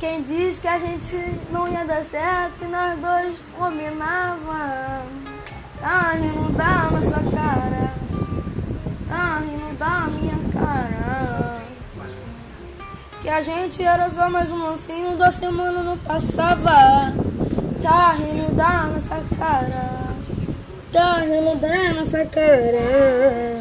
Quem disse que a gente não ia dar certo, que nós dois combinava. Tá rindo da nossa cara. Tá rindo da minha cara. Que a gente era só mais um mocinho, da semana não passava. Tá rindo da nossa cara. Tá rindo da nossa cara.